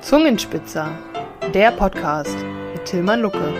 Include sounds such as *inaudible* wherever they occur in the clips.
Zungenspitzer, der Podcast mit Tilman Lucke.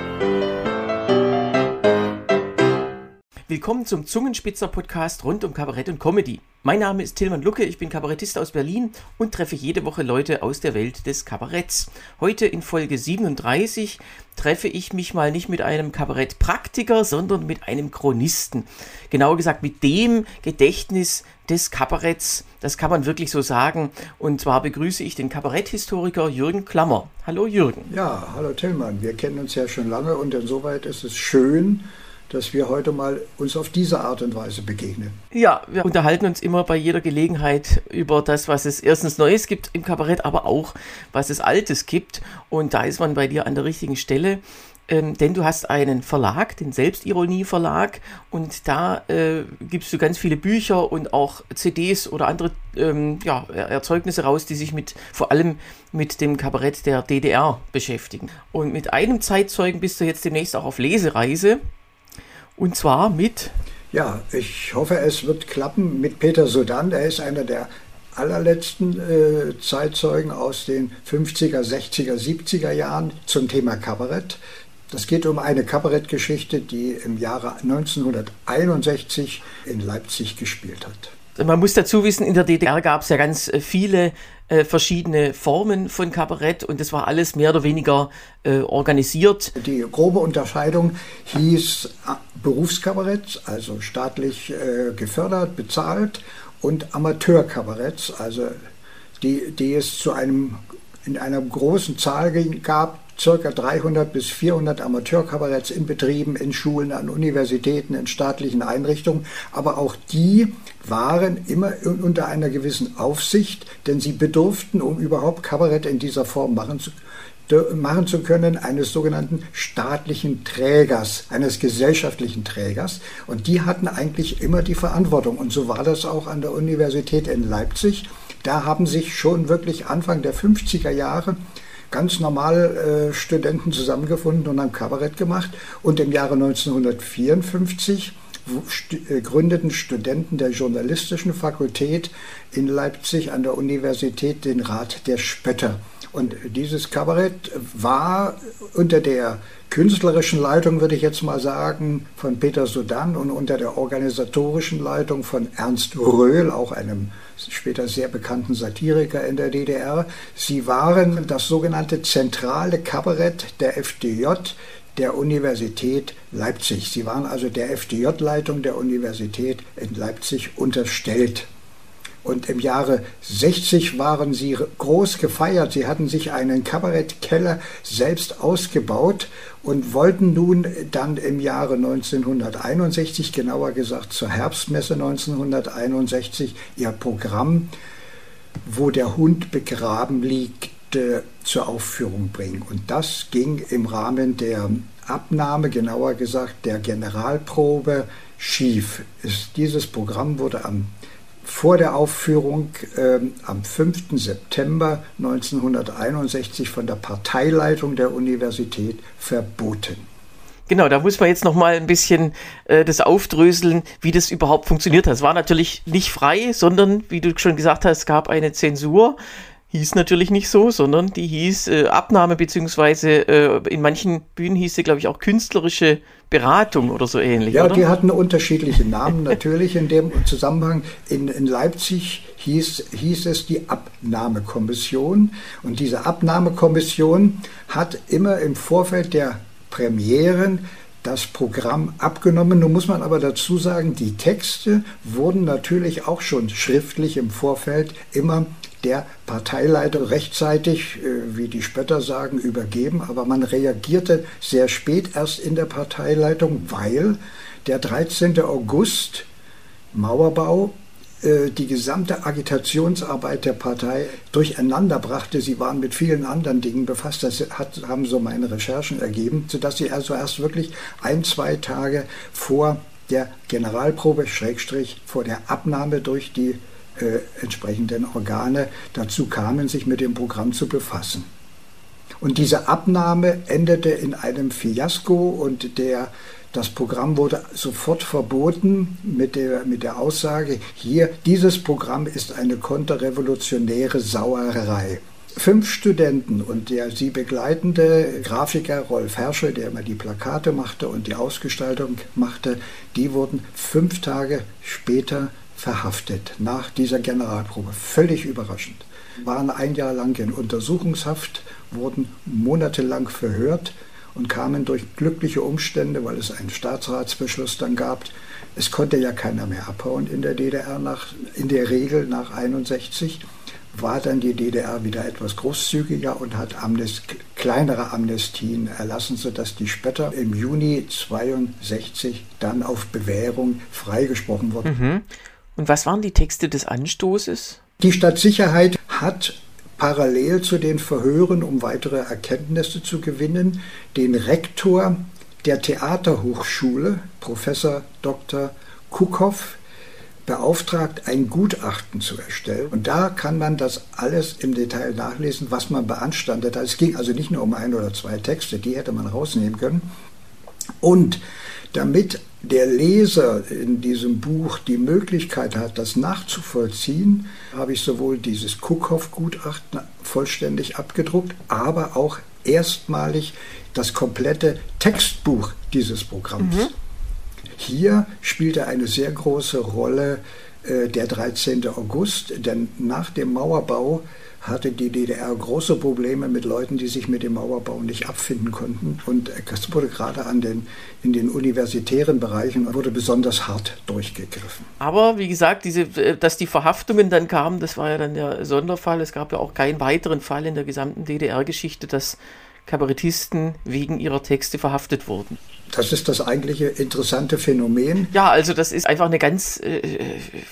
Willkommen zum Zungenspitzer-Podcast rund um Kabarett und Comedy. Mein Name ist Tilman Lucke, ich bin Kabarettist aus Berlin und treffe jede Woche Leute aus der Welt des Kabaretts. Heute in Folge 37 treffe ich mich mal nicht mit einem Kabarettpraktiker, sondern mit einem Chronisten. Genauer gesagt mit dem Gedächtnis des Kabaretts. Das kann man wirklich so sagen. Und zwar begrüße ich den Kabaretthistoriker Jürgen Klammer. Hallo Jürgen. Ja, hallo Tillmann. Wir kennen uns ja schon lange und insoweit ist es schön, dass wir heute mal uns auf diese Art und Weise begegnen. Ja, wir unterhalten uns immer bei jeder Gelegenheit über das, was es erstens Neues gibt im Kabarett, aber auch was es Altes gibt. Und da ist man bei dir an der richtigen Stelle. Ähm, denn du hast einen Verlag, den Selbstironie Verlag, und da äh, gibst du ganz viele Bücher und auch CDs oder andere ähm, ja, Erzeugnisse raus, die sich mit vor allem mit dem Kabarett der DDR beschäftigen. Und mit einem Zeitzeugen bist du jetzt demnächst auch auf Lesereise. Und zwar mit. Ja, ich hoffe, es wird klappen mit Peter Sudan. Er ist einer der allerletzten äh, Zeitzeugen aus den 50er, 60er, 70er Jahren zum Thema Kabarett. Das geht um eine Kabarettgeschichte, die im Jahre 1961 in Leipzig gespielt hat. Man muss dazu wissen, in der DDR gab es ja ganz äh, viele äh, verschiedene Formen von Kabarett und das war alles mehr oder weniger äh, organisiert. Die grobe Unterscheidung hieß äh, Berufskabarett, also staatlich äh, gefördert, bezahlt, und Amateurkabarett, also die, die es zu einem in einer großen Zahl gab, circa 300 bis 400 Amateurkabaretts in Betrieben, in Schulen, an Universitäten, in staatlichen Einrichtungen. Aber auch die waren immer unter einer gewissen Aufsicht, denn sie bedurften, um überhaupt Kabarett in dieser Form machen zu machen zu können, eines sogenannten staatlichen Trägers, eines gesellschaftlichen Trägers. Und die hatten eigentlich immer die Verantwortung. Und so war das auch an der Universität in Leipzig. Da haben sich schon wirklich Anfang der 50er Jahre ganz normal äh, Studenten zusammengefunden und haben Kabarett gemacht. Und im Jahre 1954 äh, gründeten Studenten der Journalistischen Fakultät in Leipzig an der Universität den Rat der Spötter. Und dieses Kabarett war unter der künstlerischen Leitung, würde ich jetzt mal sagen, von Peter Sudan und unter der organisatorischen Leitung von Ernst Röhl, auch einem später sehr bekannten Satiriker in der DDR. Sie waren das sogenannte zentrale Kabarett der FDJ der Universität Leipzig. Sie waren also der FDJ-Leitung der Universität in Leipzig unterstellt. Und im Jahre 60 waren sie groß gefeiert. Sie hatten sich einen Kabarettkeller selbst ausgebaut und wollten nun dann im Jahre 1961, genauer gesagt zur Herbstmesse 1961, ihr Programm, wo der Hund begraben liegt, zur Aufführung bringen. Und das ging im Rahmen der Abnahme, genauer gesagt der Generalprobe, schief. Dieses Programm wurde am vor der Aufführung äh, am 5. September 1961 von der Parteileitung der Universität verboten. Genau, da muss man jetzt noch mal ein bisschen äh, das aufdröseln, wie das überhaupt funktioniert hat. Es war natürlich nicht frei, sondern, wie du schon gesagt hast, es gab eine Zensur hieß natürlich nicht so, sondern die hieß äh, Abnahme, beziehungsweise äh, in manchen Bühnen hieß sie, glaube ich, auch künstlerische Beratung oder so ähnlich. Ja, oder? die hatten unterschiedliche Namen *laughs* natürlich in dem Zusammenhang. In, in Leipzig hieß, hieß es die Abnahmekommission. Und diese Abnahmekommission hat immer im Vorfeld der Premieren das Programm abgenommen. Nun muss man aber dazu sagen, die Texte wurden natürlich auch schon schriftlich im Vorfeld immer der Parteileiter rechtzeitig, äh, wie die Spötter sagen, übergeben. Aber man reagierte sehr spät erst in der Parteileitung, weil der 13. August Mauerbau äh, die gesamte Agitationsarbeit der Partei durcheinander brachte. Sie waren mit vielen anderen Dingen befasst. Das hat, haben so meine Recherchen ergeben, sodass sie also erst wirklich ein, zwei Tage vor der Generalprobe, Schrägstrich, vor der Abnahme durch die äh, entsprechenden Organe dazu kamen, sich mit dem Programm zu befassen. Und diese Abnahme endete in einem Fiasko und der, das Programm wurde sofort verboten mit der, mit der Aussage, hier, dieses Programm ist eine konterrevolutionäre Sauerei. fünf Studenten und der sie begleitende Grafiker Rolf Herschel, der immer die Plakate machte und die Ausgestaltung machte, die wurden fünf Tage später verhaftet nach dieser Generalprobe. Völlig überraschend. Waren ein Jahr lang in Untersuchungshaft, wurden monatelang verhört und kamen durch glückliche Umstände, weil es einen Staatsratsbeschluss dann gab. Es konnte ja keiner mehr abhauen in der DDR nach, in der Regel nach 61 war dann die DDR wieder etwas großzügiger und hat Amnest, kleinere Amnestien erlassen, sodass die Spötter im Juni 62 dann auf Bewährung freigesprochen wurden. Mhm. Und was waren die Texte des Anstoßes? Die Stadtsicherheit hat parallel zu den Verhören, um weitere Erkenntnisse zu gewinnen, den Rektor der Theaterhochschule, Professor Dr. Kuckhoff, beauftragt, ein Gutachten zu erstellen. Und da kann man das alles im Detail nachlesen, was man beanstandet hat. Es ging also nicht nur um ein oder zwei Texte, die hätte man rausnehmen können. Und damit der Leser in diesem Buch die Möglichkeit hat, das nachzuvollziehen, habe ich sowohl dieses Kuckhoff-Gutachten vollständig abgedruckt, aber auch erstmalig das komplette Textbuch dieses Programms. Mhm. Hier spielte eine sehr große Rolle äh, der 13. August, denn nach dem Mauerbau hatte die DDR große Probleme mit Leuten, die sich mit dem Mauerbau nicht abfinden konnten. Und es wurde gerade an den, in den universitären Bereichen wurde besonders hart durchgegriffen. Aber wie gesagt, diese, äh, dass die Verhaftungen dann kamen, das war ja dann der Sonderfall. Es gab ja auch keinen weiteren Fall in der gesamten DDR-Geschichte, dass Kabarettisten wegen ihrer Texte verhaftet wurden. Das ist das eigentliche interessante Phänomen. Ja, also das ist einfach eine ganz äh,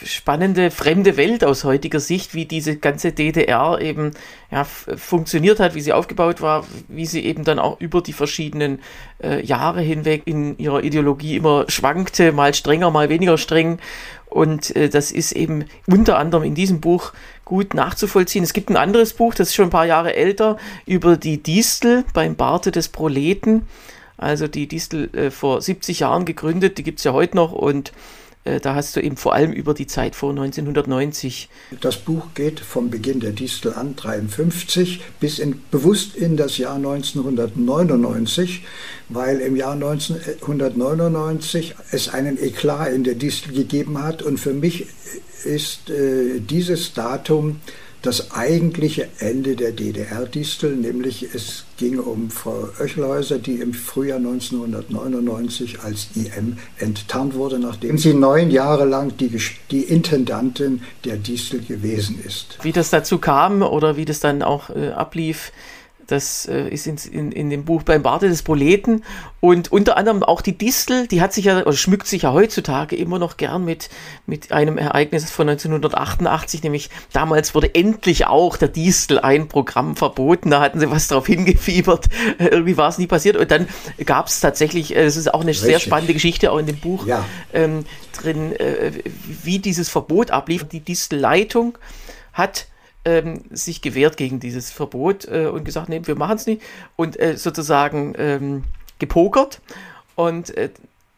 spannende, fremde Welt aus heutiger Sicht, wie diese ganze DDR eben ja, funktioniert hat, wie sie aufgebaut war, wie sie eben dann auch über die verschiedenen äh, Jahre hinweg in ihrer Ideologie immer schwankte, mal strenger, mal weniger streng. Und äh, das ist eben unter anderem in diesem Buch gut nachzuvollziehen. Es gibt ein anderes Buch, das ist schon ein paar Jahre älter, über die Distel beim Barte des Proleten. Also die Distel äh, vor 70 Jahren gegründet, die gibt es ja heute noch und da hast du eben vor allem über die Zeit vor 1990. Das Buch geht vom Beginn der Distel an, 53, bis in, bewusst in das Jahr 1999, weil im Jahr 1999 es einen Eklat in der Distel gegeben hat und für mich ist äh, dieses Datum das eigentliche Ende der DDR-Distel, nämlich es ging um Frau Oechelhäuser, die im Frühjahr 1999 als IM enttarnt wurde, nachdem sie neun Jahre lang die, die Intendantin der Distel gewesen ist. Wie das dazu kam oder wie das dann auch äh, ablief, das äh, ist in, in, in, dem Buch beim Barte des Proleten. Und unter anderem auch die Distel, die hat sich ja, oder schmückt sich ja heutzutage immer noch gern mit, mit einem Ereignis von 1988, nämlich damals wurde endlich auch der Distel ein Programm verboten. Da hatten sie was drauf hingefiebert. Irgendwie war es nie passiert. Und dann gab es tatsächlich, äh, das ist auch eine Richtig. sehr spannende Geschichte auch in dem Buch ja. ähm, drin, äh, wie dieses Verbot ablief. Die Distel-Leitung hat ähm, sich gewehrt gegen dieses Verbot äh, und gesagt, nee, wir machen es nicht und äh, sozusagen ähm, gepokert. Und äh,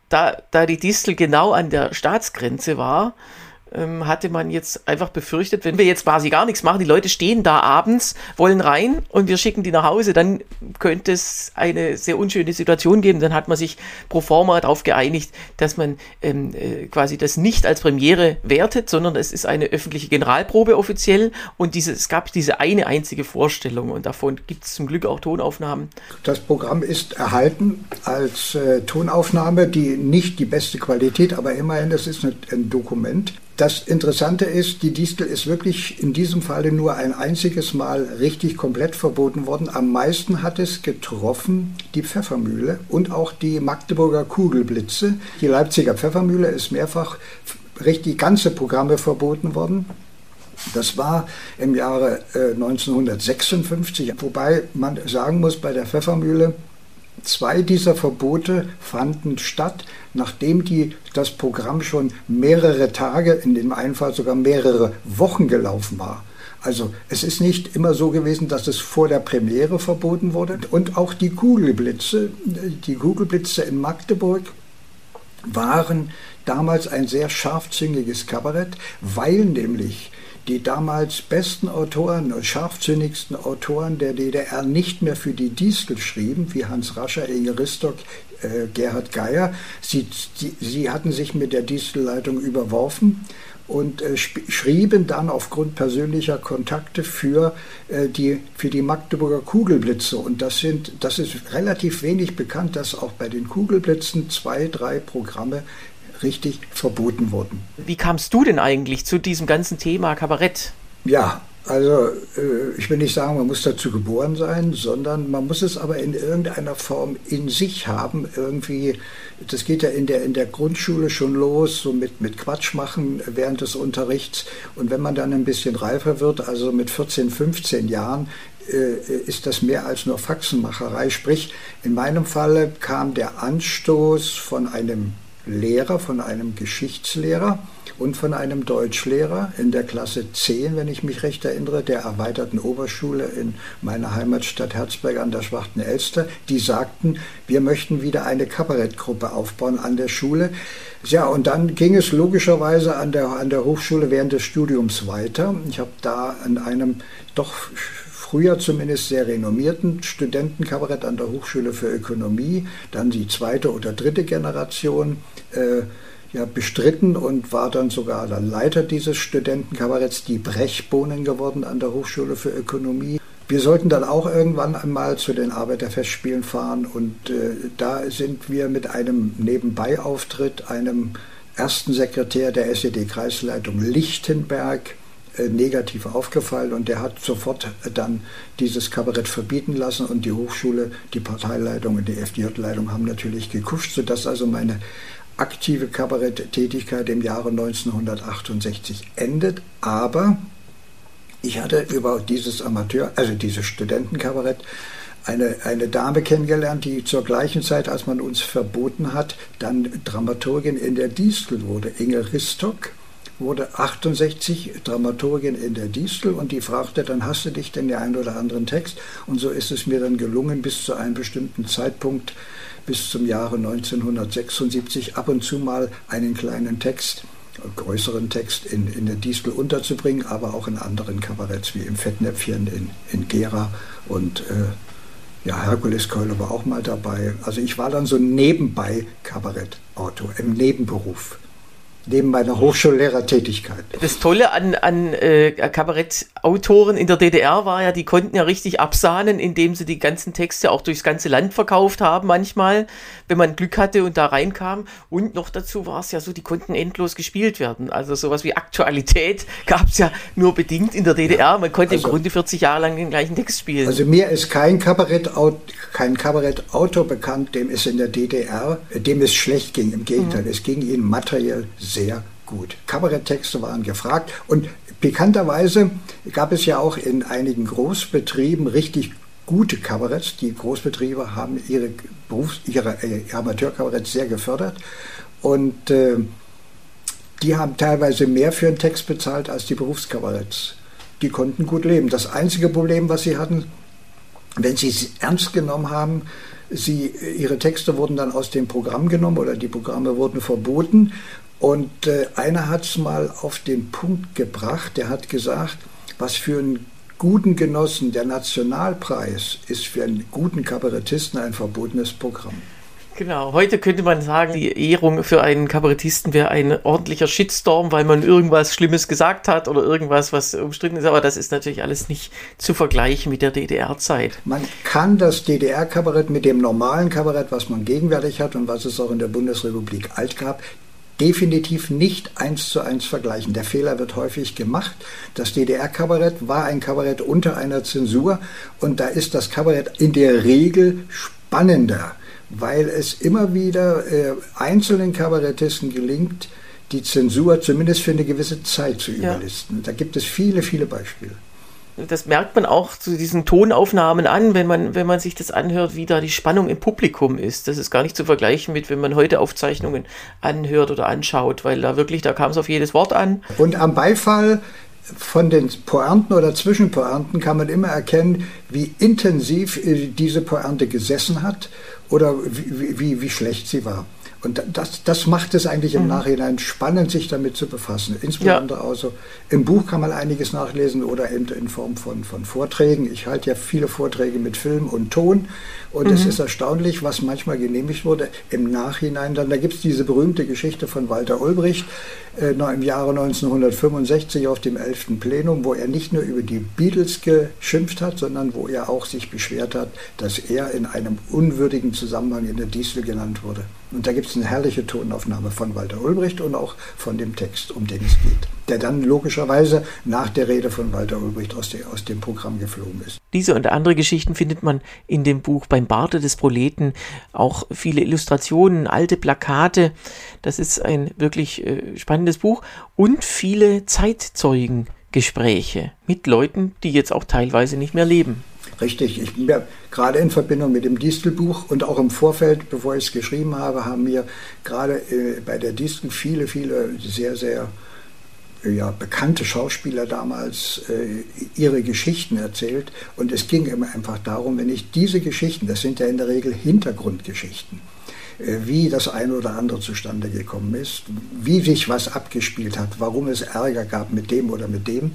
da, da die Distel genau an der Staatsgrenze war, ähm, hatte man jetzt einfach befürchtet, wenn wir jetzt quasi gar nichts machen, die Leute stehen da abends, wollen rein und wir schicken die nach Hause, dann könnte es eine sehr unschöne Situation geben. Dann hat man sich pro forma darauf geeinigt, dass man ähm, äh, quasi das nicht als Premiere wertet, sondern es ist eine öffentliche Generalprobe offiziell und diese, es gab diese eine einzige Vorstellung und davon gibt es zum Glück auch Tonaufnahmen. Das Programm ist erhalten als äh, Tonaufnahme, die nicht die beste Qualität, aber immerhin, es ist ein Dokument. Das Interessante ist, die Distel ist wirklich in diesem Falle nur ein einziges Mal richtig komplett verboten worden. Am meisten hat es getroffen die Pfeffermühle und auch die Magdeburger Kugelblitze. Die Leipziger Pfeffermühle ist mehrfach richtig ganze Programme verboten worden. Das war im Jahre 1956, äh, wobei man sagen muss, bei der Pfeffermühle, Zwei dieser Verbote fanden statt, nachdem die, das Programm schon mehrere Tage, in dem einen Fall sogar mehrere Wochen gelaufen war. Also es ist nicht immer so gewesen, dass es vor der Premiere verboten wurde. Und auch die Kugelblitze, die Kugelblitze in Magdeburg waren damals ein sehr scharfzüngiges Kabarett, weil nämlich die damals besten Autoren und scharfsinnigsten Autoren der DDR nicht mehr für die Distel schrieben, wie Hans Rascher, Inge Ristock, äh, Gerhard Geier. Sie, die, sie hatten sich mit der Distelleitung überworfen und äh, schrieben dann aufgrund persönlicher Kontakte für, äh, die, für die Magdeburger Kugelblitze. Und das, sind, das ist relativ wenig bekannt, dass auch bei den Kugelblitzen zwei, drei Programme richtig verboten wurden. Wie kamst du denn eigentlich zu diesem ganzen Thema Kabarett? Ja, also äh, ich will nicht sagen, man muss dazu geboren sein, sondern man muss es aber in irgendeiner Form in sich haben. Irgendwie, das geht ja in der, in der Grundschule schon los, so mit, mit Quatsch machen während des Unterrichts. Und wenn man dann ein bisschen reifer wird, also mit 14, 15 Jahren, äh, ist das mehr als nur Faxenmacherei. Sprich, in meinem Falle kam der Anstoß von einem Lehrer, von einem Geschichtslehrer und von einem Deutschlehrer in der Klasse 10, wenn ich mich recht erinnere, der erweiterten Oberschule in meiner Heimatstadt Herzberg an der Schwarzen Elster. Die sagten, wir möchten wieder eine Kabarettgruppe aufbauen an der Schule. Ja, und dann ging es logischerweise an der, an der Hochschule während des Studiums weiter. Ich habe da an einem doch früher zumindest sehr renommierten Studentenkabarett an der Hochschule für Ökonomie, dann die zweite oder dritte Generation, äh, ja, bestritten und war dann sogar der Leiter dieses Studentenkabaretts, die Brechbohnen geworden an der Hochschule für Ökonomie. Wir sollten dann auch irgendwann einmal zu den Arbeiterfestspielen fahren und äh, da sind wir mit einem Nebenbeiauftritt, einem ersten Sekretär der SED-Kreisleitung Lichtenberg, negativ aufgefallen und der hat sofort dann dieses Kabarett verbieten lassen und die Hochschule, die Parteileitung und die FDJ-Leitung haben natürlich gekuscht, sodass also meine aktive Kabaretttätigkeit im Jahre 1968 endet. Aber ich hatte über dieses Amateur, also dieses Studentenkabarett, eine, eine Dame kennengelernt, die zur gleichen Zeit, als man uns verboten hat, dann Dramaturgin in der Distel wurde. Inge Ristock wurde 68 Dramaturgin in der Distel und die fragte, dann hast du dich denn den einen oder anderen Text? Und so ist es mir dann gelungen, bis zu einem bestimmten Zeitpunkt bis zum Jahre 1976 ab und zu mal einen kleinen Text, größeren Text in, in der Distel unterzubringen, aber auch in anderen Kabaretts wie im Fettnäpfchen in, in Gera und äh, ja, Herkules Keule war auch mal dabei. Also ich war dann so nebenbei Kabarettautor im Nebenberuf neben meiner Hochschullehrertätigkeit. Das Tolle an, an äh, Kabarettautoren in der DDR war ja, die konnten ja richtig absahnen, indem sie die ganzen Texte auch durchs ganze Land verkauft haben manchmal, wenn man Glück hatte und da reinkam. Und noch dazu war es ja so, die konnten endlos gespielt werden. Also sowas wie Aktualität *laughs* gab es ja nur bedingt in der DDR. Man konnte also, im Grunde 40 Jahre lang den gleichen Text spielen. Also mir ist kein Kabarettautor kein Kabarettautor bekannt, dem es in der DDR, dem es schlecht ging. Im Gegenteil, mhm. es ging ihnen materiell sehr gut. Kabaretttexte waren gefragt und pikanterweise gab es ja auch in einigen Großbetrieben richtig gute Kabaretts. Die Großbetriebe haben ihre, Berufs-, ihre äh, Amateurkabaretts sehr gefördert und äh, die haben teilweise mehr für einen Text bezahlt als die Berufskabaretts. Die konnten gut leben. Das einzige Problem, was sie hatten, wenn sie es ernst genommen haben, sie, ihre Texte wurden dann aus dem Programm genommen oder die Programme wurden verboten. Und äh, einer hat es mal auf den Punkt gebracht, der hat gesagt, was für einen guten Genossen der Nationalpreis ist für einen guten Kabarettisten ein verbotenes Programm. Genau, heute könnte man sagen, die Ehrung für einen Kabarettisten wäre ein ordentlicher Shitstorm, weil man irgendwas Schlimmes gesagt hat oder irgendwas, was umstritten ist. Aber das ist natürlich alles nicht zu vergleichen mit der DDR-Zeit. Man kann das DDR-Kabarett mit dem normalen Kabarett, was man gegenwärtig hat und was es auch in der Bundesrepublik alt gab, definitiv nicht eins zu eins vergleichen. Der Fehler wird häufig gemacht. Das DDR-Kabarett war ein Kabarett unter einer Zensur und da ist das Kabarett in der Regel spannender weil es immer wieder äh, einzelnen Kabarettisten gelingt, die Zensur zumindest für eine gewisse Zeit zu überlisten. Ja. Da gibt es viele, viele Beispiele. Das merkt man auch zu diesen Tonaufnahmen an, wenn man, wenn man sich das anhört, wie da die Spannung im Publikum ist. Das ist gar nicht zu vergleichen mit, wenn man heute Aufzeichnungen anhört oder anschaut, weil da wirklich, da kam es auf jedes Wort an. Und am Beifall von den Pointen oder Zwischenpointen kann man immer erkennen, wie intensiv äh, diese Pointe gesessen hat oder wie, wie, wie schlecht sie war. Und das, das macht es eigentlich im mhm. Nachhinein spannend, sich damit zu befassen. Insbesondere ja. also im Buch kann man einiges nachlesen oder eben in Form von, von Vorträgen. Ich halte ja viele Vorträge mit Film und Ton und mhm. es ist erstaunlich, was manchmal genehmigt wurde im Nachhinein. Dann, da gibt es diese berühmte Geschichte von Walter Ulbricht äh, im Jahre 1965 auf dem 11. Plenum, wo er nicht nur über die Beatles geschimpft hat, sondern wo er auch sich beschwert hat, dass er in einem unwürdigen Zusammenhang in der Distel genannt wurde. Und da gibt es eine herrliche Tonaufnahme von Walter Ulbricht und auch von dem Text, um den es geht, der dann logischerweise nach der Rede von Walter Ulbricht aus, der, aus dem Programm geflogen ist. Diese und andere Geschichten findet man in dem Buch Beim Barte des Proleten, auch viele Illustrationen, alte Plakate. Das ist ein wirklich äh, spannendes Buch und viele Zeitzeugen-Gespräche mit Leuten, die jetzt auch teilweise nicht mehr leben. Richtig, ich bin ja gerade in Verbindung mit dem Distelbuch und auch im Vorfeld, bevor ich es geschrieben habe, haben mir gerade äh, bei der Distel viele, viele sehr, sehr ja, bekannte Schauspieler damals äh, ihre Geschichten erzählt. Und es ging immer einfach darum, wenn ich diese Geschichten, das sind ja in der Regel Hintergrundgeschichten, äh, wie das eine oder andere zustande gekommen ist, wie sich was abgespielt hat, warum es Ärger gab mit dem oder mit dem.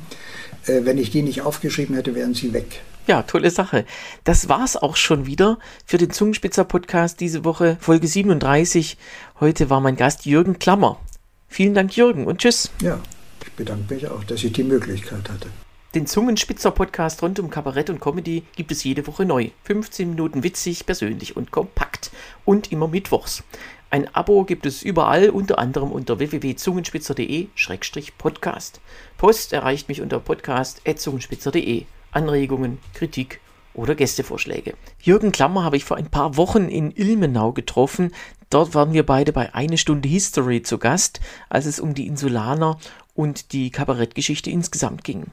Äh, wenn ich die nicht aufgeschrieben hätte, wären sie weg. Ja, tolle Sache. Das war's auch schon wieder für den Zungenspitzer Podcast diese Woche, Folge 37. Heute war mein Gast Jürgen Klammer. Vielen Dank, Jürgen, und tschüss. Ja, ich bedanke mich auch, dass ich die Möglichkeit hatte. Den Zungenspitzer Podcast rund um Kabarett und Comedy gibt es jede Woche neu. 15 Minuten witzig, persönlich und kompakt. Und immer mittwochs. Ein Abo gibt es überall, unter anderem unter www.zungenspitzer.de-podcast. Post erreicht mich unter podcast.zungenspitzer.de. Anregungen, Kritik oder Gästevorschläge. Jürgen Klammer habe ich vor ein paar Wochen in Ilmenau getroffen. Dort waren wir beide bei Eine Stunde History zu Gast, als es um die Insulaner und die Kabarettgeschichte insgesamt ging.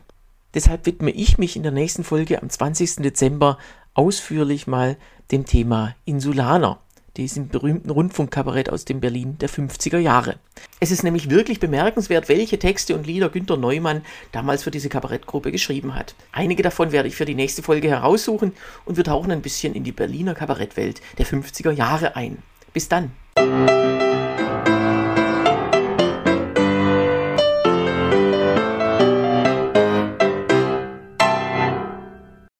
Deshalb widme ich mich in der nächsten Folge am 20. Dezember ausführlich mal dem Thema Insulaner diesem berühmten Rundfunkkabarett aus dem Berlin der 50er Jahre. Es ist nämlich wirklich bemerkenswert, welche Texte und Lieder Günter Neumann damals für diese Kabarettgruppe geschrieben hat. Einige davon werde ich für die nächste Folge heraussuchen und wir tauchen ein bisschen in die Berliner Kabarettwelt der 50er Jahre ein. Bis dann!